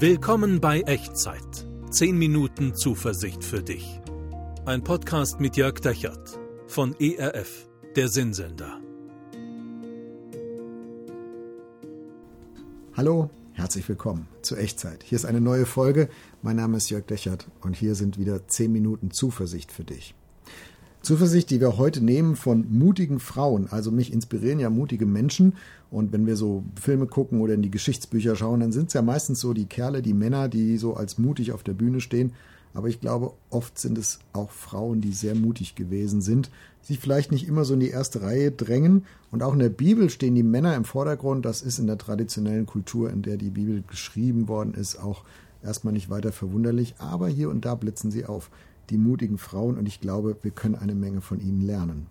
Willkommen bei Echtzeit. 10 Minuten Zuversicht für dich. Ein Podcast mit Jörg Dechert von ERF, der Sinnsender. Hallo, herzlich willkommen zu Echtzeit. Hier ist eine neue Folge. Mein Name ist Jörg Dechert und hier sind wieder 10 Minuten Zuversicht für dich. Zuversicht, die wir heute nehmen von mutigen Frauen. Also mich inspirieren ja mutige Menschen. Und wenn wir so Filme gucken oder in die Geschichtsbücher schauen, dann sind es ja meistens so die Kerle, die Männer, die so als mutig auf der Bühne stehen. Aber ich glaube, oft sind es auch Frauen, die sehr mutig gewesen sind, sich vielleicht nicht immer so in die erste Reihe drängen. Und auch in der Bibel stehen die Männer im Vordergrund. Das ist in der traditionellen Kultur, in der die Bibel geschrieben worden ist, auch erstmal nicht weiter verwunderlich. Aber hier und da blitzen sie auf die mutigen Frauen und ich glaube, wir können eine Menge von ihnen lernen.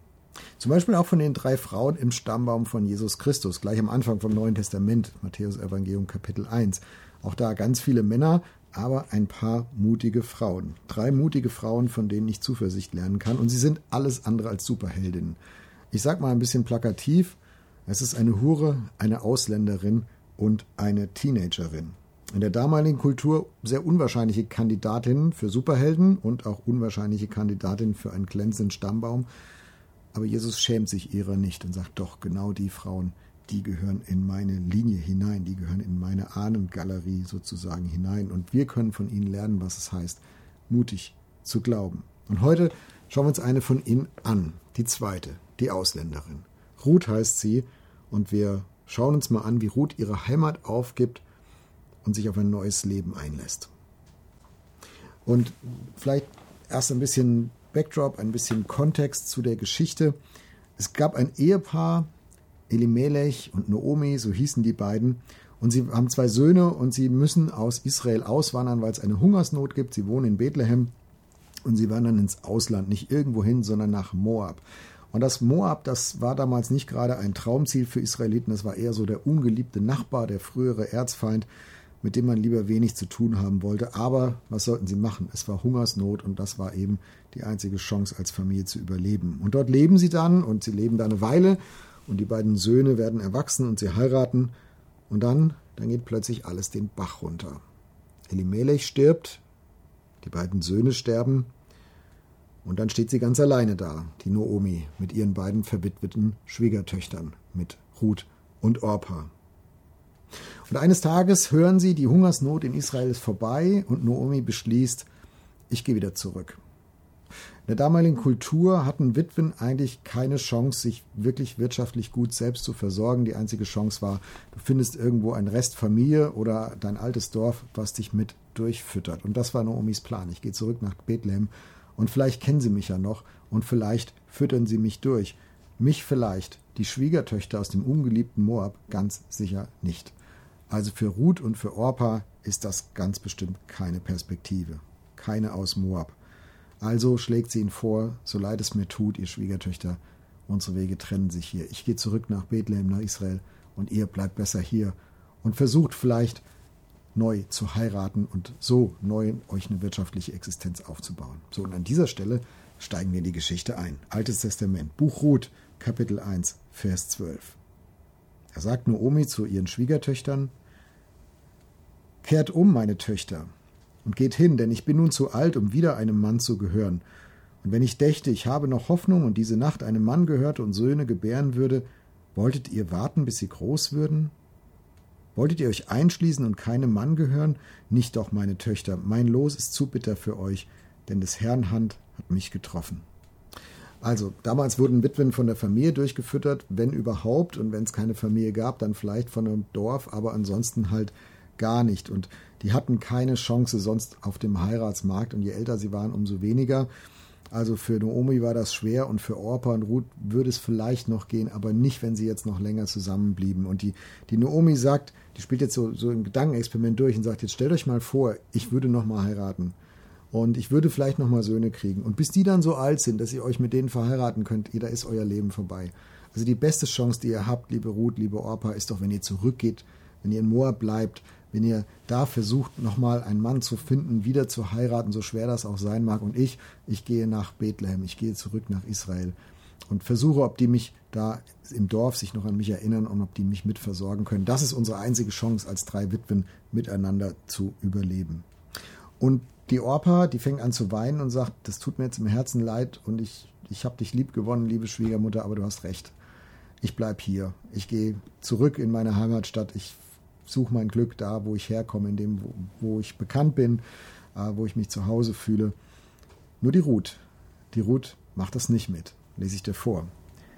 Zum Beispiel auch von den drei Frauen im Stammbaum von Jesus Christus, gleich am Anfang vom Neuen Testament, Matthäus Evangelium Kapitel 1. Auch da ganz viele Männer, aber ein paar mutige Frauen. Drei mutige Frauen, von denen ich Zuversicht lernen kann und sie sind alles andere als Superheldinnen. Ich sag mal ein bisschen plakativ, es ist eine Hure, eine Ausländerin und eine Teenagerin in der damaligen Kultur sehr unwahrscheinliche Kandidatinnen für Superhelden und auch unwahrscheinliche Kandidatinnen für einen glänzenden Stammbaum. Aber Jesus schämt sich ihrer nicht und sagt doch, genau die Frauen, die gehören in meine Linie hinein, die gehören in meine Ahnengalerie sozusagen hinein. Und wir können von ihnen lernen, was es heißt, mutig zu glauben. Und heute schauen wir uns eine von ihnen an, die zweite, die Ausländerin. Ruth heißt sie und wir schauen uns mal an, wie Ruth ihre Heimat aufgibt und sich auf ein neues Leben einlässt. Und vielleicht erst ein bisschen Backdrop, ein bisschen Kontext zu der Geschichte. Es gab ein Ehepaar, Elimelech und Naomi, so hießen die beiden, und sie haben zwei Söhne und sie müssen aus Israel auswandern, weil es eine Hungersnot gibt. Sie wohnen in Bethlehem und sie wandern ins Ausland, nicht irgendwo hin, sondern nach Moab. Und das Moab, das war damals nicht gerade ein Traumziel für Israeliten, das war eher so der ungeliebte Nachbar, der frühere Erzfeind mit dem man lieber wenig zu tun haben wollte. Aber was sollten sie machen? Es war Hungersnot und das war eben die einzige Chance, als Familie zu überleben. Und dort leben sie dann und sie leben da eine Weile und die beiden Söhne werden erwachsen und sie heiraten. Und dann, dann geht plötzlich alles den Bach runter. Elimelech stirbt, die beiden Söhne sterben und dann steht sie ganz alleine da, die Noomi, mit ihren beiden verwitweten Schwiegertöchtern, mit Ruth und Orpa. Und eines Tages hören sie, die Hungersnot in Israel ist vorbei und Noomi beschließt, ich gehe wieder zurück. In der damaligen Kultur hatten Witwen eigentlich keine Chance, sich wirklich wirtschaftlich gut selbst zu versorgen. Die einzige Chance war, du findest irgendwo ein Restfamilie oder dein altes Dorf, was dich mit durchfüttert. Und das war Noomis Plan. Ich gehe zurück nach Bethlehem und vielleicht kennen sie mich ja noch und vielleicht füttern sie mich durch. Mich vielleicht, die Schwiegertöchter aus dem ungeliebten Moab, ganz sicher nicht. Also für Ruth und für Orpa ist das ganz bestimmt keine Perspektive. Keine aus Moab. Also schlägt sie ihn vor, so leid es mir tut, ihr Schwiegertöchter, unsere Wege trennen sich hier. Ich gehe zurück nach Bethlehem, nach Israel, und ihr bleibt besser hier und versucht vielleicht neu zu heiraten und so neu euch eine wirtschaftliche Existenz aufzubauen. So, und an dieser Stelle steigen wir in die Geschichte ein. Altes Testament, Buch Ruth, Kapitel 1, Vers 12. Da sagt Noomi zu ihren Schwiegertöchtern, Kehrt um, meine Töchter, und geht hin, denn ich bin nun zu alt, um wieder einem Mann zu gehören. Und wenn ich dächte, ich habe noch Hoffnung und diese Nacht einem Mann gehörte und Söhne gebären würde, wolltet ihr warten, bis sie groß würden? Wolltet ihr euch einschließen und keinem Mann gehören? Nicht doch, meine Töchter, mein Los ist zu bitter für euch, denn des Herrn Hand hat mich getroffen. Also, damals wurden Witwen von der Familie durchgefüttert, wenn überhaupt, und wenn es keine Familie gab, dann vielleicht von einem Dorf, aber ansonsten halt gar nicht. Und die hatten keine Chance sonst auf dem Heiratsmarkt. Und je älter sie waren, umso weniger. Also für Naomi war das schwer und für Orpa und Ruth würde es vielleicht noch gehen, aber nicht, wenn sie jetzt noch länger zusammenblieben. Und die, die Naomi sagt, die spielt jetzt so, so ein Gedankenexperiment durch und sagt, jetzt stellt euch mal vor, ich würde noch mal heiraten. Und ich würde vielleicht nochmal Söhne kriegen. Und bis die dann so alt sind, dass ihr euch mit denen verheiraten könnt, da ist euer Leben vorbei. Also die beste Chance, die ihr habt, liebe Ruth, liebe Orpa, ist doch, wenn ihr zurückgeht, wenn ihr in Moab bleibt, wenn ihr da versucht, nochmal einen Mann zu finden, wieder zu heiraten, so schwer das auch sein mag. Und ich, ich gehe nach Bethlehem, ich gehe zurück nach Israel und versuche, ob die mich da im Dorf sich noch an mich erinnern und ob die mich mit versorgen können. Das ist unsere einzige Chance, als drei Witwen miteinander zu überleben. Und die Orpa, die fängt an zu weinen und sagt, das tut mir jetzt im Herzen leid und ich, ich habe dich lieb gewonnen, liebe Schwiegermutter, aber du hast recht. Ich bleib hier. Ich gehe zurück in meine Heimatstadt. Ich suche mein Glück da, wo ich herkomme, in dem, wo, wo ich bekannt bin, äh, wo ich mich zu Hause fühle. Nur die Ruth, die Ruth macht das nicht mit. Lese ich dir vor.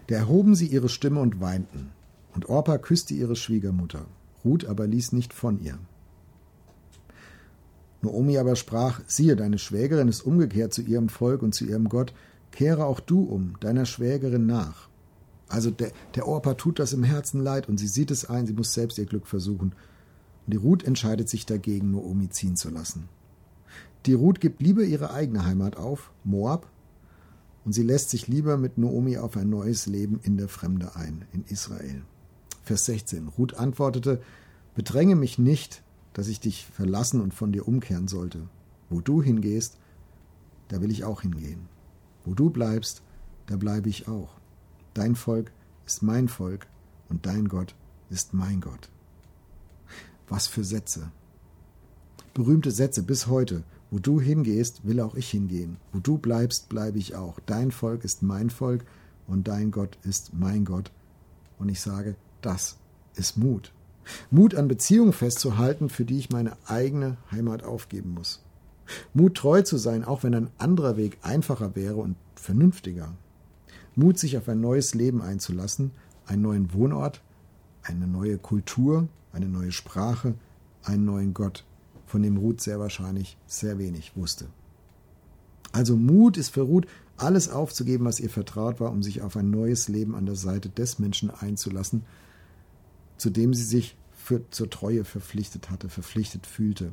Da erhoben sie ihre Stimme und weinten. Und Orpa küsste ihre Schwiegermutter. Ruth aber ließ nicht von ihr. Noomi aber sprach, siehe, deine Schwägerin ist umgekehrt zu ihrem Volk und zu ihrem Gott, kehre auch du um, deiner Schwägerin nach. Also der, der Orpa tut das im Herzen leid und sie sieht es ein, sie muss selbst ihr Glück versuchen. Und die Ruth entscheidet sich dagegen, Noomi ziehen zu lassen. Die Ruth gibt lieber ihre eigene Heimat auf, Moab, und sie lässt sich lieber mit Noomi auf ein neues Leben in der Fremde ein, in Israel. Vers 16. Ruth antwortete, Bedränge mich nicht, dass ich dich verlassen und von dir umkehren sollte. Wo du hingehst, da will ich auch hingehen. Wo du bleibst, da bleibe ich auch. Dein Volk ist mein Volk und dein Gott ist mein Gott. Was für Sätze. Berühmte Sätze bis heute. Wo du hingehst, will auch ich hingehen. Wo du bleibst, bleibe ich auch. Dein Volk ist mein Volk und dein Gott ist mein Gott. Und ich sage, das ist Mut. Mut an Beziehungen festzuhalten, für die ich meine eigene Heimat aufgeben muss. Mut treu zu sein, auch wenn ein anderer Weg einfacher wäre und vernünftiger. Mut, sich auf ein neues Leben einzulassen, einen neuen Wohnort, eine neue Kultur, eine neue Sprache, einen neuen Gott, von dem Ruth sehr wahrscheinlich sehr wenig wusste. Also Mut ist für Ruth, alles aufzugeben, was ihr vertraut war, um sich auf ein neues Leben an der Seite des Menschen einzulassen, zu dem sie sich für, zur Treue verpflichtet hatte, verpflichtet fühlte.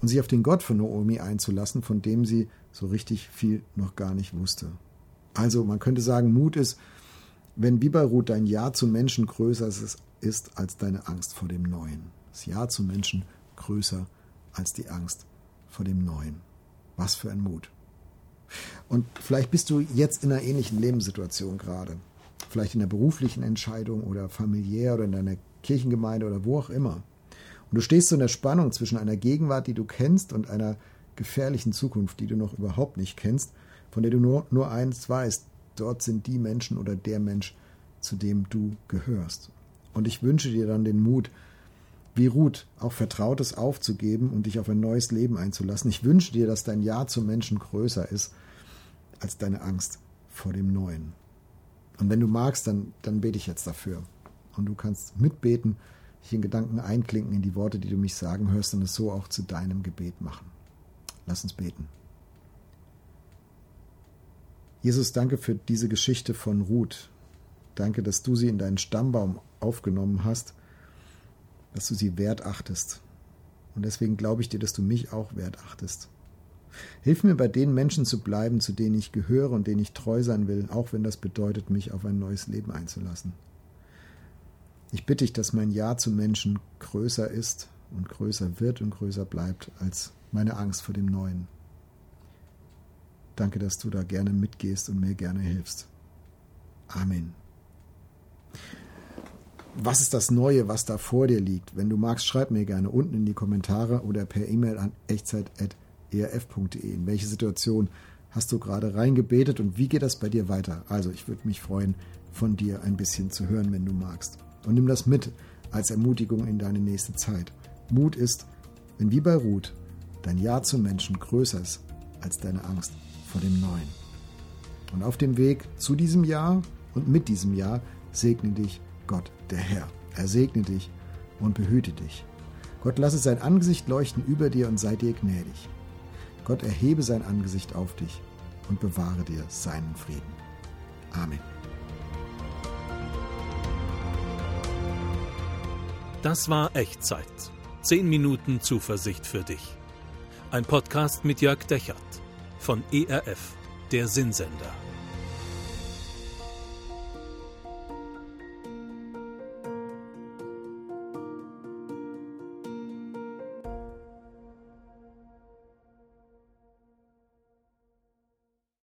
Und sich auf den Gott von Naomi einzulassen, von dem sie so richtig viel noch gar nicht wusste. Also man könnte sagen, Mut ist, wenn wie bei Ruth dein Ja zum Menschen größer ist als deine Angst vor dem Neuen. Das Ja zum Menschen größer als die Angst vor dem Neuen. Was für ein Mut. Und vielleicht bist du jetzt in einer ähnlichen Lebenssituation gerade vielleicht in der beruflichen Entscheidung oder familiär oder in deiner Kirchengemeinde oder wo auch immer. Und du stehst so in der Spannung zwischen einer Gegenwart, die du kennst, und einer gefährlichen Zukunft, die du noch überhaupt nicht kennst, von der du nur, nur eins weißt, dort sind die Menschen oder der Mensch, zu dem du gehörst. Und ich wünsche dir dann den Mut, wie Ruth, auch Vertrautes aufzugeben und dich auf ein neues Leben einzulassen. Ich wünsche dir, dass dein Ja zum Menschen größer ist als deine Angst vor dem Neuen. Und wenn du magst, dann, dann bete ich jetzt dafür. Und du kannst mitbeten, dich in Gedanken einklinken in die Worte, die du mich sagen hörst und es so auch zu deinem Gebet machen. Lass uns beten. Jesus, danke für diese Geschichte von Ruth. Danke, dass du sie in deinen Stammbaum aufgenommen hast, dass du sie wertachtest. Und deswegen glaube ich dir, dass du mich auch wertachtest. Hilf mir bei den Menschen zu bleiben, zu denen ich gehöre und denen ich treu sein will, auch wenn das bedeutet, mich auf ein neues Leben einzulassen. Ich bitte dich, dass mein Ja zu Menschen größer ist und größer wird und größer bleibt als meine Angst vor dem Neuen. Danke, dass du da gerne mitgehst und mir gerne hilfst. Amen. Was ist das Neue, was da vor dir liegt? Wenn du magst, schreib mir gerne unten in die Kommentare oder per E-Mail an echtzeit@ erf.de. In welche Situation hast du gerade reingebetet und wie geht das bei dir weiter? Also, ich würde mich freuen, von dir ein bisschen zu hören, wenn du magst. Und nimm das mit als Ermutigung in deine nächste Zeit. Mut ist, wenn wie bei Ruth dein Ja zum Menschen größer ist als deine Angst vor dem Neuen. Und auf dem Weg zu diesem Jahr und mit diesem Jahr segne dich Gott, der Herr. Er segne dich und behüte dich. Gott lasse sein Angesicht leuchten über dir und sei dir gnädig. Gott erhebe sein Angesicht auf dich und bewahre dir seinen Frieden. Amen. Das war Echtzeit. Zehn Minuten Zuversicht für dich. Ein Podcast mit Jörg Dechert von ERF, der Sinnsender.